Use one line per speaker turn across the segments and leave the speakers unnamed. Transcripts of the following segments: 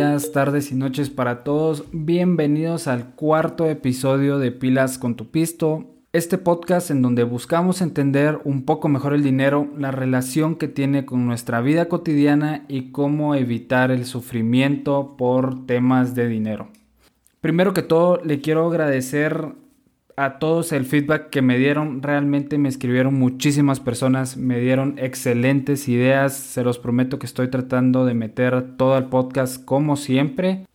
tardes y noches para todos. Bienvenidos al cuarto episodio de Pilas con tu Pisto. Este podcast en donde buscamos entender un poco mejor el dinero, la relación que tiene con nuestra vida cotidiana y cómo evitar el sufrimiento por temas de dinero. Primero que todo, le quiero agradecer a todos el feedback que me dieron. Realmente me escribieron muchísimas personas, me dieron excelentes ideas. Se los prometo que estoy tratando de meter todo el podcast como siempre.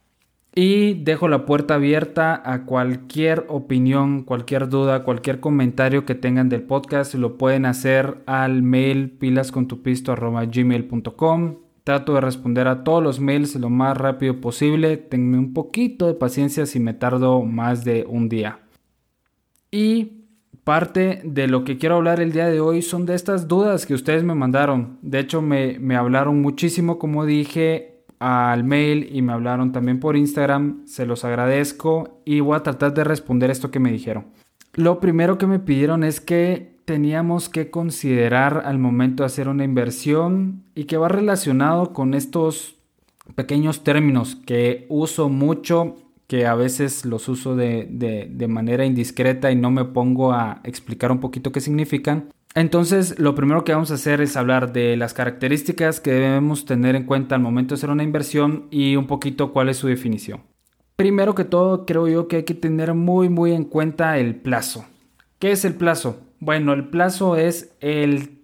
Y dejo la puerta abierta a cualquier opinión, cualquier duda, cualquier comentario que tengan del podcast. Lo pueden hacer al mail pilascontupisto.gmail.com Trato de responder a todos los mails lo más rápido posible. Tenme un poquito de paciencia si me tardo más de un día. Y parte de lo que quiero hablar el día de hoy son de estas dudas que ustedes me mandaron. De hecho, me, hablaron muchísimo, como dije, al mail y me hablaron también por Instagram. Se los agradezco y voy a tratar de responder esto que me dijeron. Lo primero que me pidieron es que teníamos que considerar al momento de hacer una inversión y que va relacionado con estos pequeños términos que uso mucho que a veces los uso de, manera indiscreta y no me pongo a explicar un poquito qué significan. Entonces, lo primero que vamos a hacer es hablar de las características que debemos tener en cuenta al momento de hacer una inversión y un poquito cuál es su definición. Primero que todo, creo yo que hay que tener muy muy en cuenta el plazo. ¿Qué es el plazo? Bueno, el plazo es el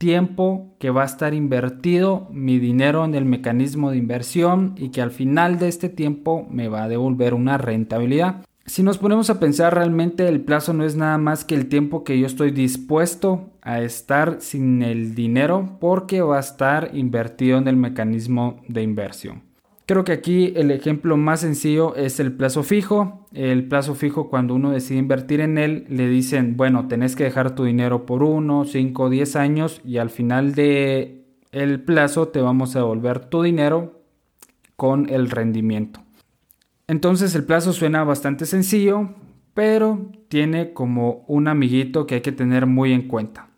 tiempo que va a estar invertido mi dinero en el mecanismo de inversión y que al final de este tiempo me va a devolver una rentabilidad. Si nos ponemos a pensar realmente el plazo no es nada más que el tiempo que yo estoy dispuesto a estar sin el dinero porque va a estar invertido en el mecanismo de inversión. Creo que aquí el ejemplo más sencillo es el plazo fijo. El plazo fijo cuando uno decide invertir en él, le dicen, bueno, tenés que dejar tu dinero por 1, 5, 10 años y al final de el plazo te vamos a devolver tu dinero con el rendimiento. Entonces el plazo suena bastante sencillo, pero tiene como un amiguito que hay que tener muy en cuenta.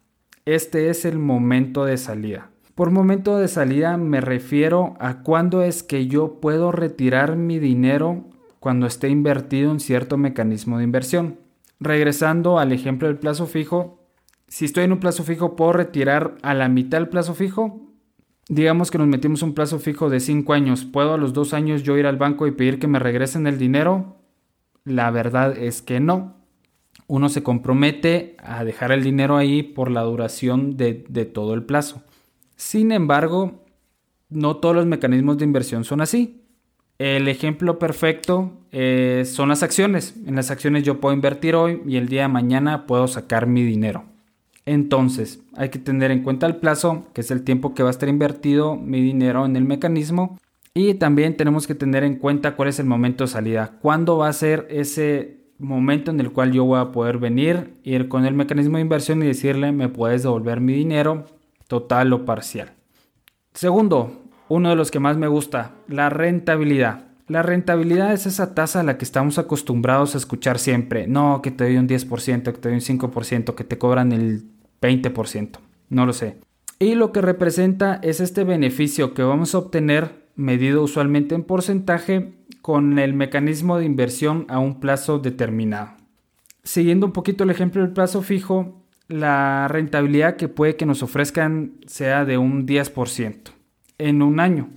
Este es el momento de salida. Por momento de salida me refiero a cuándo es que yo puedo retirar mi dinero cuando esté invertido en cierto mecanismo de inversión. Regresando al ejemplo del plazo fijo, si estoy en un plazo fijo, ¿puedo retirar a la mitad del plazo fijo? Digamos que nos metimos un plazo fijo de 5 años. ¿Puedo a los 2 años yo ir al banco y pedir que me regresen el dinero? La verdad es que no. Uno se compromete a dejar el dinero ahí por la duración de, de todo el plazo. Sin embargo, no todos los mecanismos de inversión son así. El ejemplo perfecto eh, son las acciones. En las acciones yo puedo invertir hoy y el día de mañana puedo sacar mi dinero. Entonces, hay que tener en cuenta el plazo, que es el tiempo que va a estar invertido mi dinero en el mecanismo. Y también tenemos que tener en cuenta cuál es el momento de salida. ¿Cuándo va a ser ese momento en el cual yo voy a poder venir, ir con el mecanismo de inversión y decirle, me puedes devolver mi dinero total o parcial. Segundo, uno de los que más me gusta, la rentabilidad. La rentabilidad es esa tasa a la que estamos acostumbrados a escuchar siempre. No, que te doy un 10%, que te doy un 5%, que te cobran el 20%. No lo sé. Y lo que representa es este beneficio que vamos a obtener medido usualmente en porcentaje con el mecanismo de inversión a un plazo determinado. Siguiendo un poquito el ejemplo del plazo fijo, la rentabilidad que puede que nos ofrezcan sea de un 10% en un año.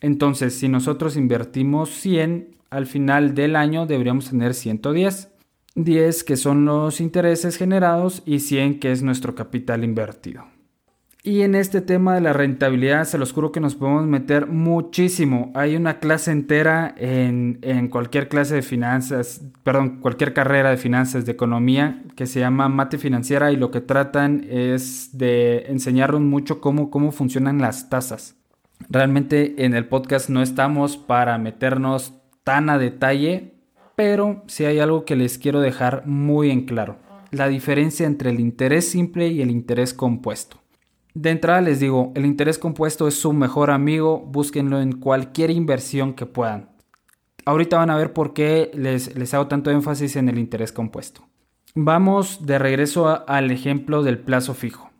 Entonces, si nosotros invertimos 100, al final del año deberíamos tener 110. 10 que son los intereses generados y 100 que es nuestro capital invertido. Y en este tema de la rentabilidad, se los juro que nos podemos meter muchísimo. Hay una clase entera en, cualquier clase de finanzas, perdón, cualquier carrera de finanzas, de economía, que se llama Mate Financiera y lo que tratan es de enseñarnos mucho cómo, cómo funcionan las tasas. Realmente en el podcast no estamos para meternos tan a detalle, pero sí hay algo que les quiero dejar muy en claro. La diferencia entre el interés simple y el interés compuesto. De entrada les digo, el interés compuesto es su mejor amigo, búsquenlo en cualquier inversión que puedan. Ahorita van a ver por qué les, les hago tanto énfasis en el interés compuesto. Vamos de regreso al ejemplo del plazo fijo.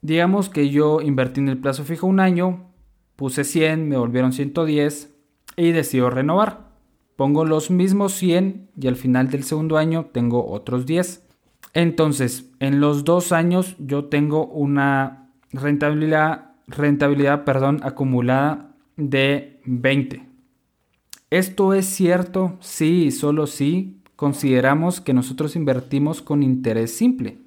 Digamos que yo invertí en el plazo fijo un año, puse 100, me volvieron 110. y decido renovar. Pongo los mismos 100 y al final del segundo año tengo otros 10. Entonces, en los dos años yo tengo una rentabilidad, rentabilidad perdón, acumulada de 20. ¿Esto es cierto? Sí, solo sí. Consideramos que nosotros invertimos con interés simple.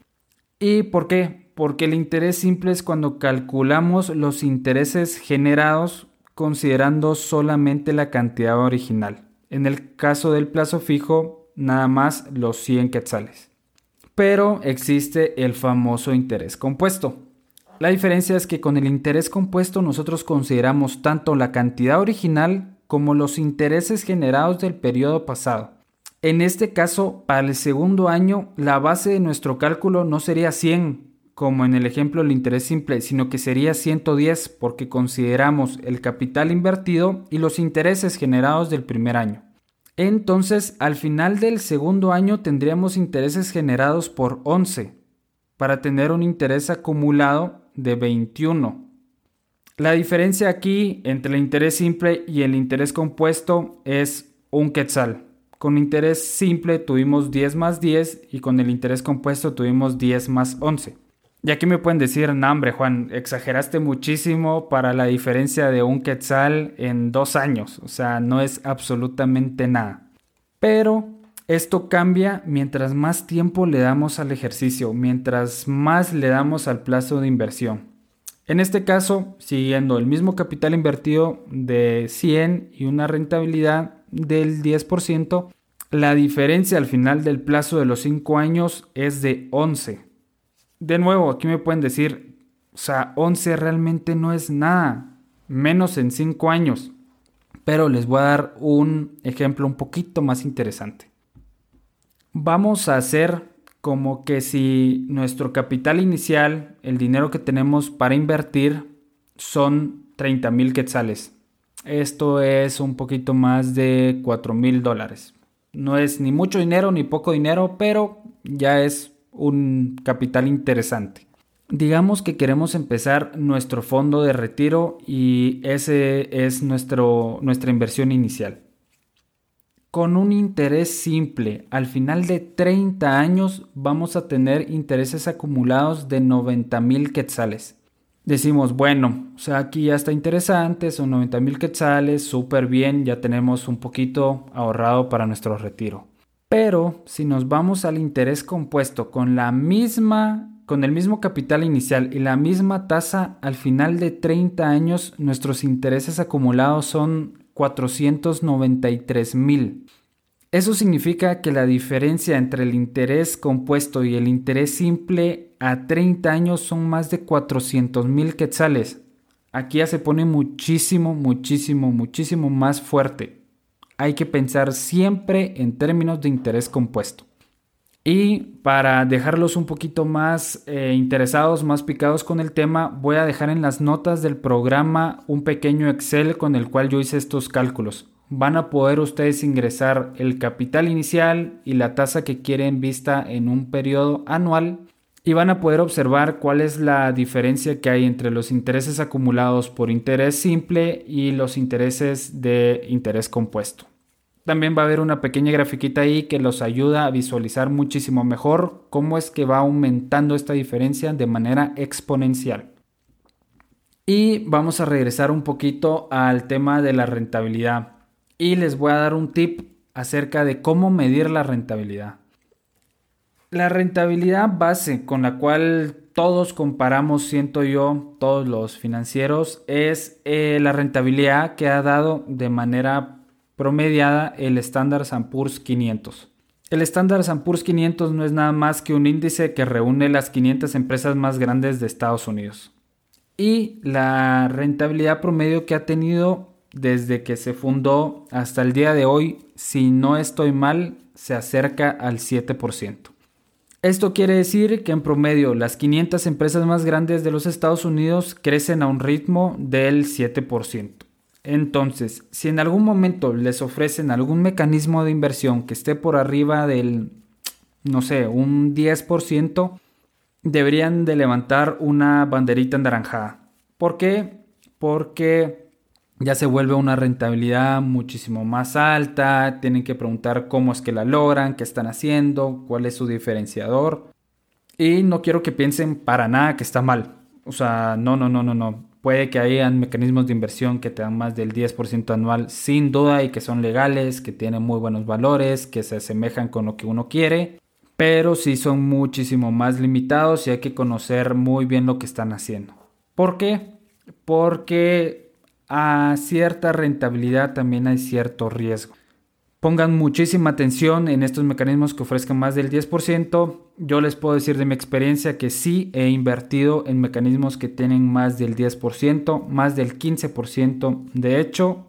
¿Y por qué? Porque el interés simple es cuando calculamos los intereses generados considerando solamente la cantidad original. En el caso del plazo fijo, nada más los 100 quetzales. Pero existe el famoso interés compuesto. La diferencia es que con el interés compuesto nosotros consideramos tanto la cantidad original como los intereses generados del periodo pasado. En este caso, para el segundo año, la base de nuestro cálculo no sería 100, como en el ejemplo del interés simple, sino que sería 110 porque consideramos el capital invertido y los intereses generados del primer año. Entonces, al final del segundo año tendríamos intereses generados por 11 para tener un interés acumulado de 21. La diferencia aquí entre el interés simple y el interés compuesto es un quetzal. Con interés simple tuvimos 10 más 10 y con el interés compuesto tuvimos 10 más 11. Y aquí me pueden decir, no hombre Juan, exageraste muchísimo para la diferencia de un quetzal en dos años. O sea, no es absolutamente nada. Pero esto cambia mientras más tiempo le damos al ejercicio, mientras más le damos al plazo de inversión. En este caso, siguiendo el mismo capital invertido de 100 y una rentabilidad del 10%, la diferencia al final del plazo de los 5 años es de 11. De nuevo, aquí me pueden decir, o sea, 11 realmente no es nada, menos en 5 años. Pero les voy a dar un ejemplo un poquito más interesante. Vamos a hacer como que si nuestro capital inicial, el dinero que tenemos para invertir, son 30 mil quetzales. Esto es un poquito más de 4 mil dólares. No es ni mucho dinero ni poco dinero, pero ya es un capital interesante. Digamos que queremos empezar nuestro fondo de retiro y ese es nuestro, nuestra inversión inicial con un interés simple. Al final de 30 años vamos a tener intereses acumulados de 90 mil quetzales. Decimos, bueno, o sea, aquí ya está interesante, son 90 mil quetzales, súper bien, ya tenemos un poquito ahorrado para nuestro retiro. Pero si nos vamos al interés compuesto con la misma con el mismo capital inicial y la misma tasa al final de 30 años, nuestros intereses acumulados son 493 mil. Eso significa que la diferencia entre el interés compuesto y el interés simple a 30 años son más de 400 mil quetzales. Aquí ya se pone muchísimo, muchísimo, muchísimo más fuerte. Hay que pensar siempre en términos de interés compuesto. Y para dejarlos un poquito más eh, interesados, más picados con el tema, voy a dejar en las notas del programa un pequeño Excel con el cual yo hice estos cálculos. Van a poder ustedes ingresar el capital inicial y la tasa que quieren vista en un periodo anual y van a poder observar cuál es la diferencia que hay entre los intereses acumulados por interés simple y los intereses de interés compuesto. También va a haber una pequeña grafiquita ahí que los ayuda a visualizar muchísimo mejor cómo es que va aumentando esta diferencia de manera exponencial. Y vamos a regresar un poquito al tema de la rentabilidad. Y les voy a dar un tip acerca de cómo medir la rentabilidad. La rentabilidad base con la cual todos comparamos, siento yo, todos los financieros, es eh, la rentabilidad que ha dado de manera promediada el Standard Poor's 500. El Standard Poor's 500 no es nada más que un índice que reúne las 500 empresas más grandes de Estados Unidos. Y la rentabilidad promedio que ha tenido desde que se fundó hasta el día de hoy, si no estoy mal, se acerca al 7%. Esto quiere decir que en promedio las 500 empresas más grandes de los Estados Unidos crecen a un ritmo del 7%. Entonces, si en algún momento les ofrecen algún mecanismo de inversión que esté por arriba del, no sé, un 10%, deberían de levantar una banderita anaranjada. ¿Por qué? Porque ya se vuelve una rentabilidad muchísimo más alta, tienen que preguntar cómo es que la logran, qué están haciendo, cuál es su diferenciador. Y no quiero que piensen para nada que está mal. O sea, no, no, no, no, no. Puede que hayan mecanismos de inversión que te dan más del 10% anual sin duda y que son legales, que tienen muy buenos valores, que se asemejan con lo que uno quiere, pero sí son muchísimo más limitados y hay que conocer muy bien lo que están haciendo. ¿Por qué? Porque a cierta rentabilidad también hay cierto riesgo. Pongan muchísima atención en estos mecanismos que ofrezcan más del 10%. Yo les puedo decir de mi experiencia que sí he invertido en mecanismos que tienen más del 10%, más del 15% de hecho.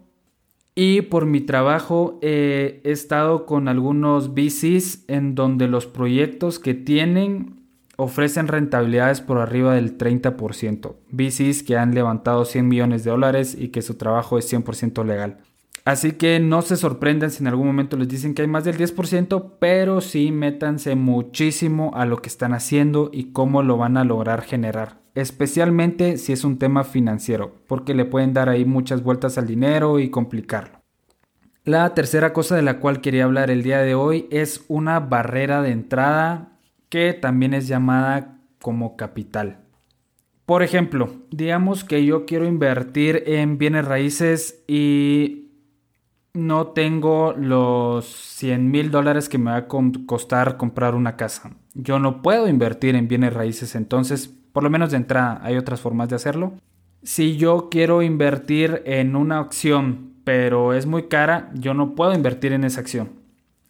Y por mi trabajo he estado con algunos VCs en donde los proyectos que tienen ofrecen rentabilidades por arriba del 30%. VCs que han levantado 100 millones de dólares y que su trabajo es 100% legal. Así que no se sorprendan si en algún momento les dicen que hay más del 10%, pero sí métanse muchísimo a lo que están haciendo y cómo lo van a lograr generar. Especialmente si es un tema financiero, porque le pueden dar ahí muchas vueltas al dinero y complicarlo. La tercera cosa de la cual quería hablar el día de hoy es una barrera de entrada que también es llamada como capital. Por ejemplo, digamos que yo quiero invertir en bienes raíces y no tengo los 100 mil dólares que me va a costar comprar una casa. Yo no puedo invertir en bienes raíces, entonces, por lo menos de entrada, hay otras formas de hacerlo. Si yo quiero invertir en una acción, pero es muy cara, yo no puedo invertir en esa acción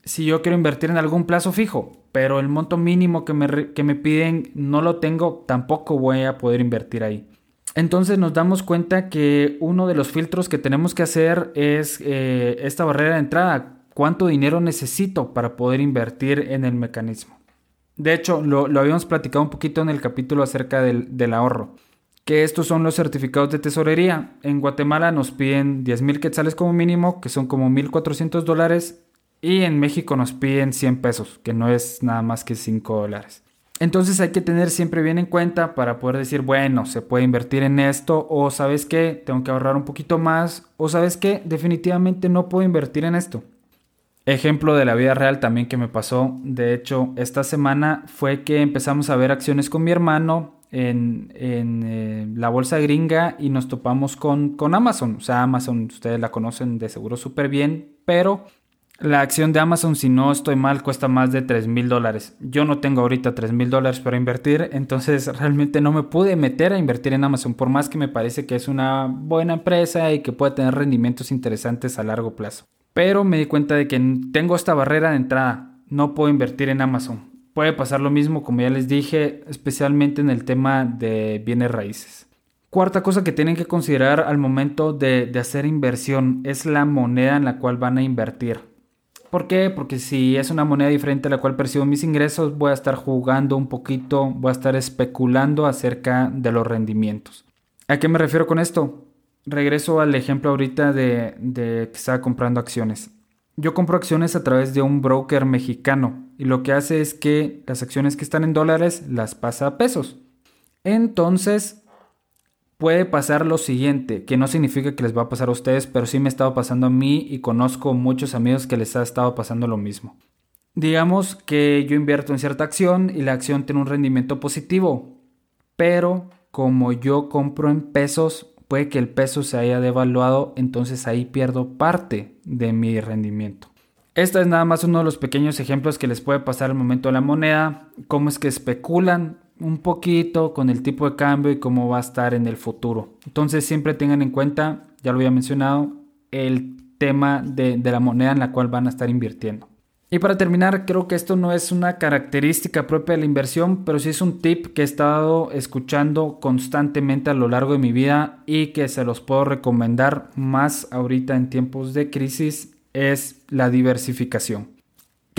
si yo quiero invertir en algún plazo fijo, pero el monto mínimo que me, que me piden no lo tengo, tampoco voy a poder invertir ahí. Entonces nos damos cuenta que uno de los filtros que tenemos que hacer es eh, esta barrera de entrada. ¿Cuánto dinero necesito para poder invertir en el mecanismo? De hecho, lo, habíamos platicado un poquito en el capítulo acerca del, del, ahorro. Que estos son los certificados de tesorería. En Guatemala nos piden 10 mil quetzales como mínimo, que son como 1.400 dólares y en México nos piden 100 pesos, que no es nada más que 5 dólares. Entonces hay que tener siempre bien en cuenta para poder decir, bueno, se puede invertir en esto o sabes qué, tengo que ahorrar un poquito más o sabes qué, definitivamente no puedo invertir en esto. Ejemplo de la vida real también que me pasó, de hecho, esta semana fue que empezamos a ver acciones con mi hermano en, eh, la bolsa gringa y nos topamos con, con Amazon. O sea, Amazon, ustedes la conocen de seguro súper bien, pero la acción de Amazon, si no estoy mal, cuesta más de 3 mil dólares. Yo no tengo ahorita 3 mil dólares para invertir, entonces realmente no me pude meter a invertir en Amazon, por más que me parece que es una buena empresa y que puede tener rendimientos interesantes a largo plazo. Pero me di cuenta de que tengo esta barrera de entrada, no puedo invertir en Amazon. Puede pasar lo mismo, como ya les dije, especialmente en el tema de bienes raíces. Cuarta cosa que tienen que considerar al momento de, de hacer inversión es la moneda en la cual van a invertir. ¿Por qué? Porque si es una moneda diferente a la cual percibo mis ingresos, voy a estar jugando un poquito, voy a estar especulando acerca de los rendimientos. ¿A qué me refiero con esto? Regreso al ejemplo ahorita de, de que estaba comprando acciones. Yo compro acciones a través de un broker mexicano y lo que hace es que las acciones que están en dólares las pasa a pesos. Entonces, puede pasar lo siguiente, que no significa que les va a pasar a ustedes, pero sí me ha estado pasando a mí y conozco muchos amigos que les ha estado pasando lo mismo. Digamos que yo invierto en cierta acción y la acción tiene un rendimiento positivo, pero como yo compro en pesos, puede que el peso se haya devaluado, entonces ahí pierdo parte de mi rendimiento. Esta es nada más uno de los pequeños ejemplos que les puede pasar al momento de la moneda, cómo es que especulan un poquito con el tipo de cambio y cómo va a estar en el futuro. Entonces siempre tengan en cuenta, ya lo había mencionado, el tema de, la moneda en la cual van a estar invirtiendo. Y para terminar, creo que esto no es una característica propia de la inversión, pero sí es un tip que he estado escuchando constantemente a lo largo de mi vida y que se los puedo recomendar más ahorita en tiempos de crisis, es la diversificación.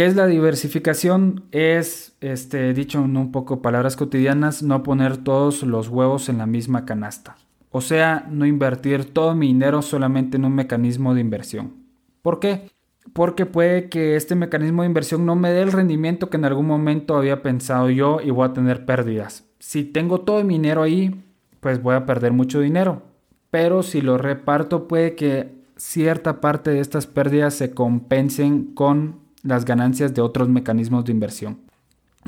¿Qué es la diversificación? Es, este, dicho en un poco palabras cotidianas, no poner todos los huevos en la misma canasta. O sea, no invertir todo mi dinero solamente en un mecanismo de inversión. ¿Por qué? Porque puede que este mecanismo de inversión no me dé el rendimiento que en algún momento había pensado yo y voy a tener pérdidas. Si tengo todo mi dinero ahí, pues voy a perder mucho dinero. pero si lo reparto puede que cierta parte de estas pérdidas se compensen con las ganancias de otros mecanismos de inversión.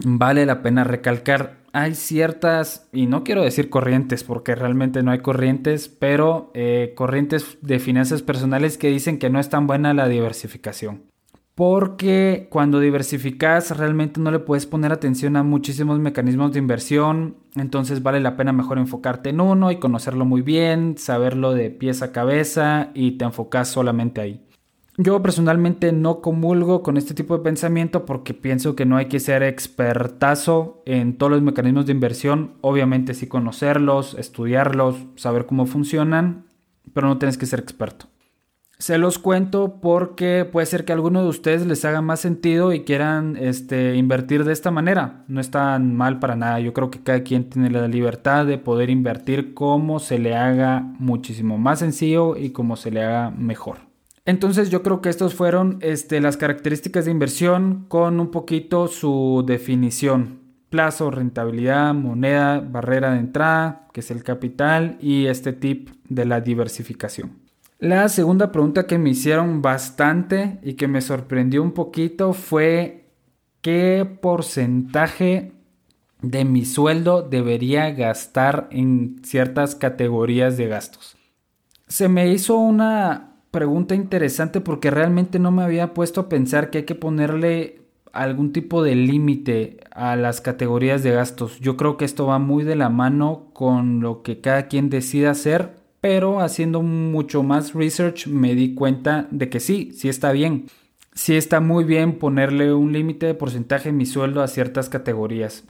Vale la pena recalcar, hay ciertas, y no quiero decir corrientes porque realmente no hay corrientes, pero eh, corrientes de finanzas personales que dicen que no es tan buena la diversificación. Porque cuando diversificas realmente no le puedes poner atención a muchísimos mecanismos de inversión, entonces vale la pena mejor enfocarte en uno y conocerlo muy bien, saberlo de pies a cabeza y te enfocas solamente ahí. Yo personalmente no comulgo con este tipo de pensamiento porque pienso que no hay que ser expertazo en todos los mecanismos de inversión. Obviamente sí conocerlos, estudiarlos, saber cómo funcionan, pero no tienes que ser experto. Se los cuento porque puede ser que a alguno de ustedes les haga más sentido y quieran este, invertir de esta manera. No es tan mal para nada. Yo creo que cada quien tiene la libertad de poder invertir como se le haga muchísimo más sencillo y como se le haga mejor. Entonces yo creo que estas fueron este, las características de inversión con un poquito su definición. Plazo, rentabilidad, moneda, barrera de entrada, que es el capital, y este tip de la diversificación. La segunda pregunta que me hicieron bastante y que me sorprendió un poquito fue qué porcentaje de mi sueldo debería gastar en ciertas categorías de gastos. Se me hizo una pregunta interesante porque realmente no me había puesto a pensar que hay que ponerle algún tipo de límite a las categorías de gastos. Yo creo que esto va muy de la mano con lo que cada quien decida hacer, pero haciendo mucho más research me di cuenta de que sí, sí está bien. Sí está muy bien ponerle un límite de porcentaje de mi sueldo a ciertas categorías.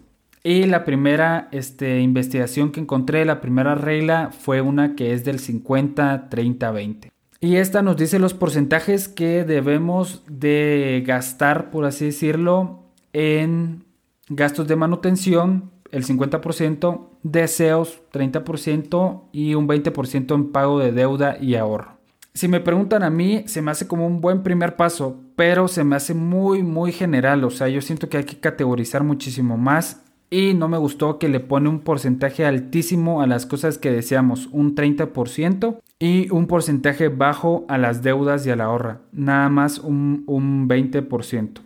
Y la primera este, investigación que encontré, la primera regla fue una que es del 50, 30, 20. Y esta nos dice los porcentajes que debemos de gastar, por así decirlo, en gastos de manutención, el 50%, deseos, 30% y un 20% en pago de deuda y ahorro. Si me preguntan a mí, se me hace como un buen primer paso, pero se me hace muy, muy general. O sea, yo siento que hay que categorizar muchísimo más y no me gustó que le pone un porcentaje altísimo a las cosas que deseamos, un 30% y un porcentaje bajo a las deudas y a la ahorra, nada más un, 20%.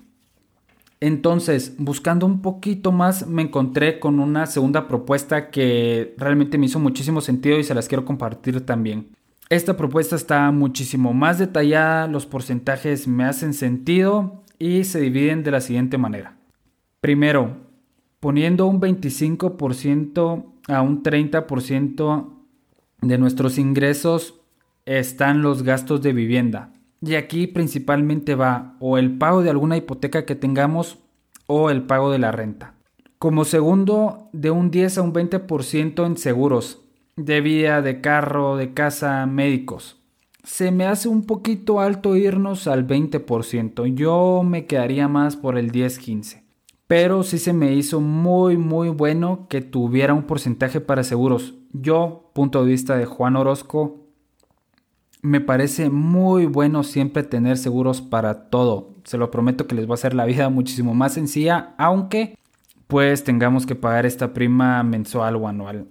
Entonces, buscando un poquito más, me encontré con una segunda propuesta que realmente me hizo muchísimo sentido y se las quiero compartir también. Esta propuesta está muchísimo más detallada, los porcentajes me hacen sentido y se dividen de la siguiente manera. Primero, poniendo un 25% a un 30% de nuestros ingresos están los gastos de vivienda. Y aquí principalmente va o el pago de alguna hipoteca que tengamos o el pago de la renta. Como segundo, de un 10 a un 20% en seguros, de vida, de carro, de casa, médicos. Se me hace un poquito alto irnos al 20%. Yo me quedaría más por el 10-15 pero sí se me hizo muy muy bueno que tuviera un porcentaje para seguros. Yo, punto de vista de Juan Orozco, me parece muy bueno siempre tener seguros para todo. Se lo prometo que les va a hacer la vida muchísimo más sencilla, aunque pues tengamos que pagar esta prima mensual o anual.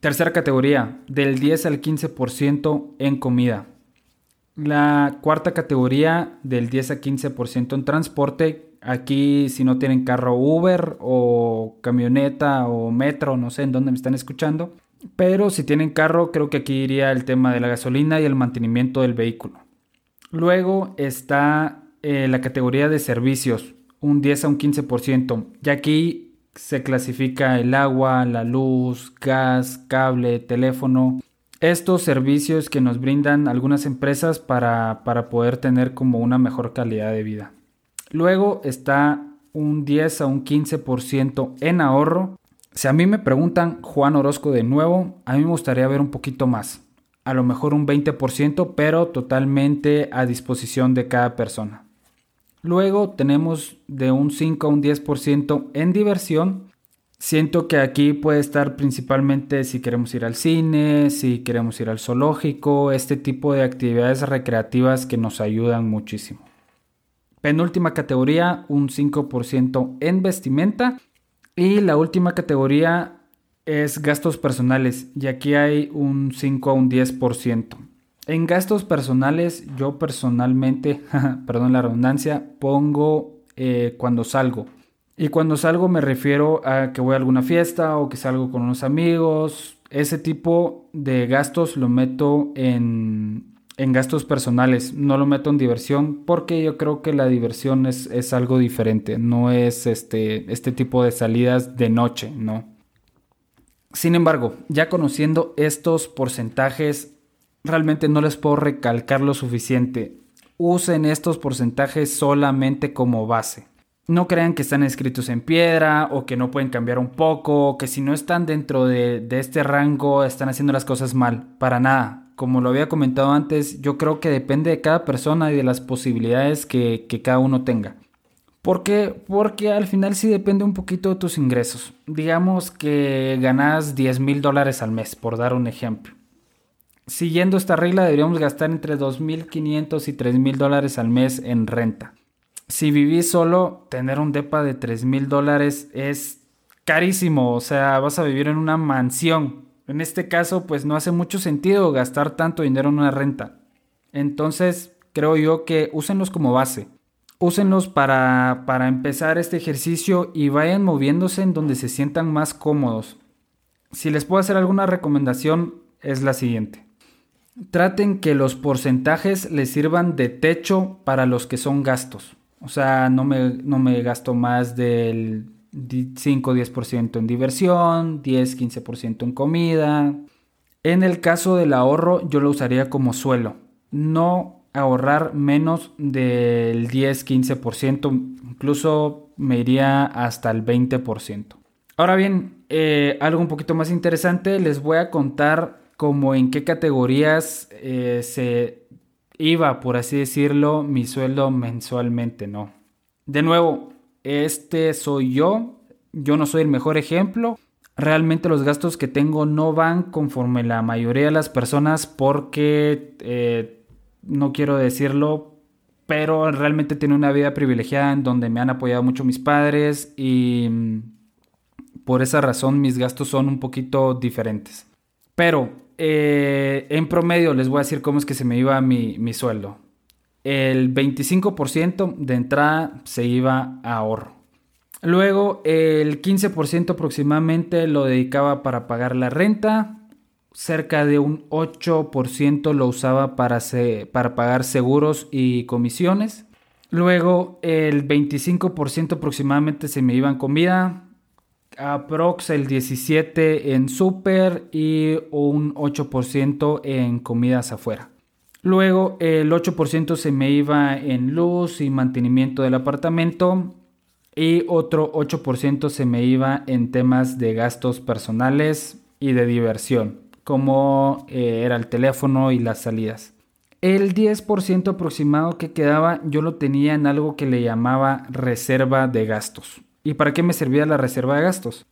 Tercera categoría, del 10 al 15% en comida. La cuarta categoría, del 10 a 15% en transporte, Aquí si no tienen carro Uber o camioneta o metro, no sé en dónde me están escuchando. Pero si tienen carro, creo que aquí iría el tema de la gasolina y el mantenimiento del vehículo. Luego está eh, la categoría de servicios, un 10 a un 15%. Y aquí se clasifica el agua, la luz, gas, cable, teléfono. Estos servicios que nos brindan algunas empresas para, para poder tener como una mejor calidad de vida. Luego está un 10 a un 15% en ahorro. Si a mí me preguntan Juan Orozco de nuevo, a mí me gustaría ver un poquito más. A lo mejor un 20%, pero totalmente a disposición de cada persona. Luego tenemos de un 5 a un 10% en diversión. Siento que aquí puede estar principalmente si queremos ir al cine, si queremos ir al zoológico, este tipo de actividades recreativas que nos ayudan muchísimo. Penúltima categoría, un 5% en vestimenta. Y la última categoría es gastos personales y aquí hay un 5 a un 10%. En gastos personales, yo personalmente, perdón la redundancia, pongo eh, cuando salgo. Y cuando salgo me refiero a que voy a alguna fiesta o que salgo con unos amigos. Ese tipo de gastos lo meto en, en gastos personales, no lo meto en diversión porque yo creo que la diversión es, es algo diferente, no es este, este tipo de salidas de noche, ¿no? Sin embargo, ya conociendo estos porcentajes, realmente no les puedo recalcar lo suficiente. Usen estos porcentajes solamente como base. No crean que están escritos en piedra o que no pueden cambiar un poco, o que si no están dentro de, este rango están haciendo las cosas mal. Para nada. Como lo había comentado antes, yo creo que depende de cada persona y de las posibilidades que, que cada uno tenga. ¿Por qué? Porque al final sí depende un poquito de tus ingresos. Digamos que ganas 10 mil dólares al mes, por dar un ejemplo. Siguiendo esta regla deberíamos gastar entre 2.500 y 3.000 dólares al mes en renta si vivís solo, tener un depa de 3 mil dólares es carísimo. O sea, vas a vivir en una mansión. En este caso, pues no hace mucho sentido gastar tanto dinero en una renta. Entonces, creo yo que úsenlos como base. Úsenlos para, para empezar este ejercicio y vayan moviéndose en donde se sientan más cómodos. Si les puedo hacer alguna recomendación, es la siguiente. Traten que los porcentajes les sirvan de techo para los que son gastos. O sea, no me, no me gasto más del 5-10% en diversión, 10-15% en comida. En el caso del ahorro, yo lo usaría como suelo. No ahorrar menos del 10-15%, incluso me iría hasta el 20%. Ahora bien, eh, algo un poquito más interesante, les voy a contar como en qué categorías eh, se iba, por así decirlo, mi sueldo mensualmente, no. De nuevo, este soy yo, yo no soy el mejor ejemplo. Realmente los gastos que tengo no van conforme la mayoría de las personas porque, eh, no quiero decirlo, pero realmente tengo una vida privilegiada en donde me han apoyado mucho mis padres y mm, por esa razón mis gastos son un poquito diferentes. Pero eh, en promedio les voy a decir cómo es que se me iba mi, mi sueldo. El 25% de entrada se iba a ahorro. Luego el 15% aproximadamente lo dedicaba para pagar la renta. Cerca de un 8% lo usaba para, para pagar seguros y comisiones. Luego el 25% aproximadamente se me iba en comida, aprox el 17 en super y un 8% en comidas afuera. Luego el 8% se me iba en luz y mantenimiento del apartamento y otro 8% se me iba en temas de gastos personales y de diversión, como eh, era el teléfono y las salidas. El 10% aproximado que quedaba yo lo tenía en algo que le llamaba reserva de gastos. ¿Y para qué me servía la reserva de gastos?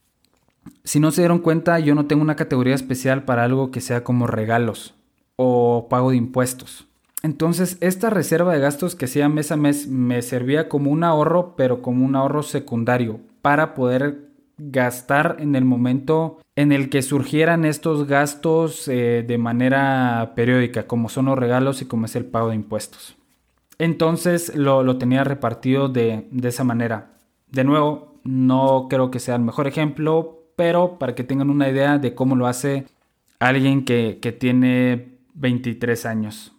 Si no se dieron cuenta, yo no tengo una categoría especial para algo que sea como regalos o pago de impuestos. Entonces, esta reserva de gastos que hacía mes a mes me servía como un ahorro, pero como un ahorro secundario para poder gastar en el momento en el que surgieran estos gastos eh, de manera periódica, como son los regalos y como es el pago de impuestos. Entonces lo, tenía repartido de, de esa manera. De nuevo, no creo que sea el mejor ejemplo, pero para que tengan una idea de cómo lo hace alguien que, tiene 23 años.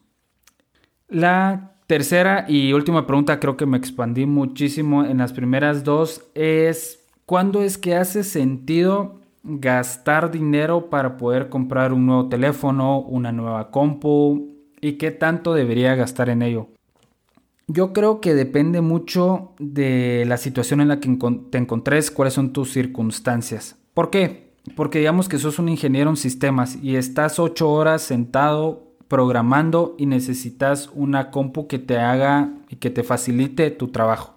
La tercera y última pregunta, creo que me expandí muchísimo en las primeras dos, es ¿cuándo es que hace sentido gastar dinero para poder comprar un nuevo teléfono, una nueva compu y qué tanto debería gastar en ello? Yo creo que depende mucho de la situación en la que te encontres, cuáles son tus circunstancias. ¿Por qué? Porque digamos que sos un ingeniero en sistemas y estás ocho horas sentado programando y necesitas una compu que te haga y que te facilite tu trabajo.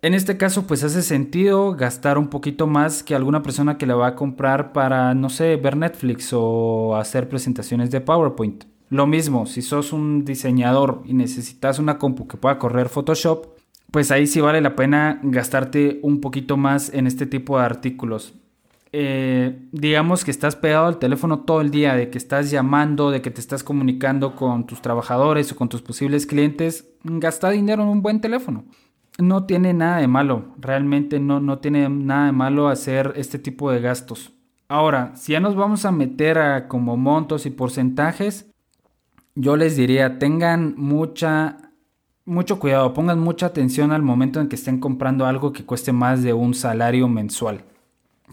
En este caso, pues hace sentido gastar un poquito más que alguna persona que le va a comprar para, no sé, ver Netflix o hacer presentaciones de PowerPoint. Lo mismo, si sos un diseñador y necesitas una compu que pueda correr Photoshop, pues ahí sí vale la pena gastarte un poquito más en este tipo de artículos. Eh, digamos que estás pegado al teléfono todo el día, de que estás llamando, de que te estás comunicando con tus trabajadores o con tus posibles clientes, gasta dinero en un buen teléfono. No tiene nada de malo, realmente no, no tiene nada de malo hacer este tipo de gastos. Ahora, si ya nos vamos a meter a como montos y porcentajes, yo les diría, tengan mucha mucho cuidado, pongan mucha atención al momento en que estén comprando algo que cueste más de un salario mensual.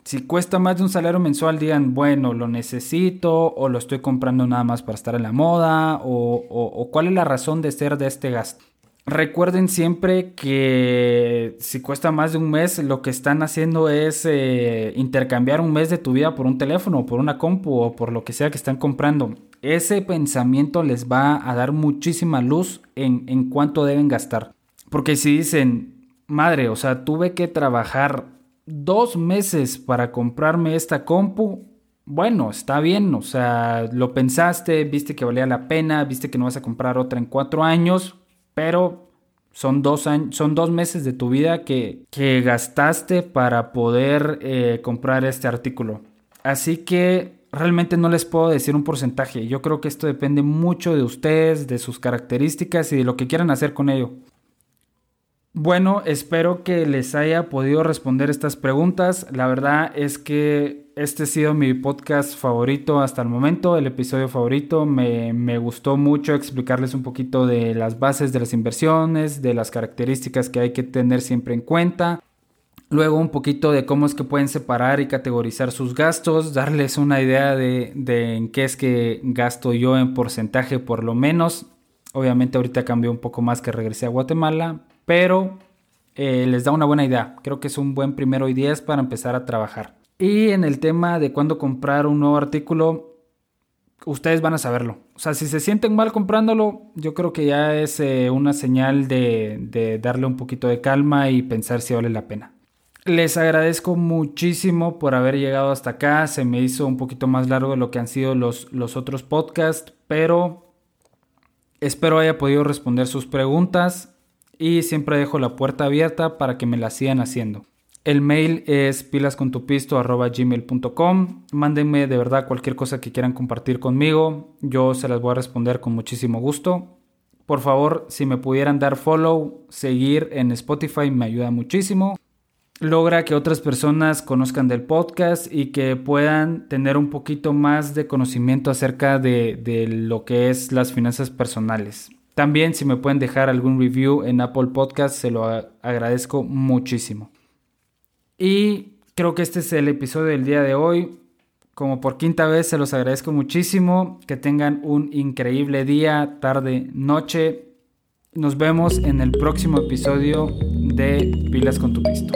Si cuesta más de un salario mensual, digan, bueno, lo necesito o lo estoy comprando nada más para estar en la moda o, cuál es la razón de ser de este gasto. Recuerden siempre que si cuesta más de un mes, lo que están haciendo es eh, intercambiar un mes de tu vida por un teléfono, por una compu o por lo que sea que están comprando. Ese pensamiento les va a dar muchísima luz en, en cuánto deben gastar. Porque si dicen, madre, o sea, tuve que trabajar dos meses para comprarme esta compu, bueno, está bien, o sea, lo pensaste, viste que valía la pena, viste que no vas a comprar otra en cuatro años, pero son dos, años, son dos meses de tu vida que, que gastaste para poder eh, comprar este artículo. Así que realmente no les puedo decir un porcentaje. Yo creo que esto depende mucho de ustedes, de sus características y de lo que quieran hacer con ello. Bueno, espero que les haya podido responder estas preguntas. La verdad es que este ha sido mi podcast favorito hasta el momento, el episodio favorito. Me, gustó mucho explicarles un poquito de las bases de las inversiones, de las características que hay que tener siempre en cuenta. Luego un poquito de cómo es que pueden separar y categorizar sus gastos, darles una idea de, de en qué es que gasto yo en porcentaje por lo menos. Obviamente ahorita cambió un poco más que regresé a Guatemala, pero eh, les da una buena idea. Creo que es un buen primero y 10 para empezar a trabajar. Y en el tema de cuándo comprar un nuevo artículo, ustedes van a saberlo. O sea, si se sienten mal comprándolo, yo creo que ya es eh, una señal de, darle un poquito de calma y pensar si vale la pena. Les agradezco muchísimo por haber llegado hasta acá. Se me hizo un poquito más largo de lo que han sido los, los otros podcasts, pero espero haya podido responder sus preguntas y siempre dejo la puerta abierta para que me la sigan haciendo. El mail es pilascontupisto.gmail.com. Mándenme de verdad cualquier cosa que quieran compartir conmigo. Yo se las voy a responder con muchísimo gusto. Por favor, si me pudieran dar follow, seguir en Spotify, me ayuda muchísimo. Logra que otras personas conozcan del podcast y que puedan tener un poquito más de conocimiento acerca de, de lo que es las finanzas personales. También si me pueden dejar algún review en Apple Podcast, se lo agradezco muchísimo. Y creo que este es el episodio del día de hoy. Como por quinta vez se los agradezco muchísimo. Que tengan un increíble día, tarde, noche. Nos vemos en el próximo episodio de Pilas con tu Pisto.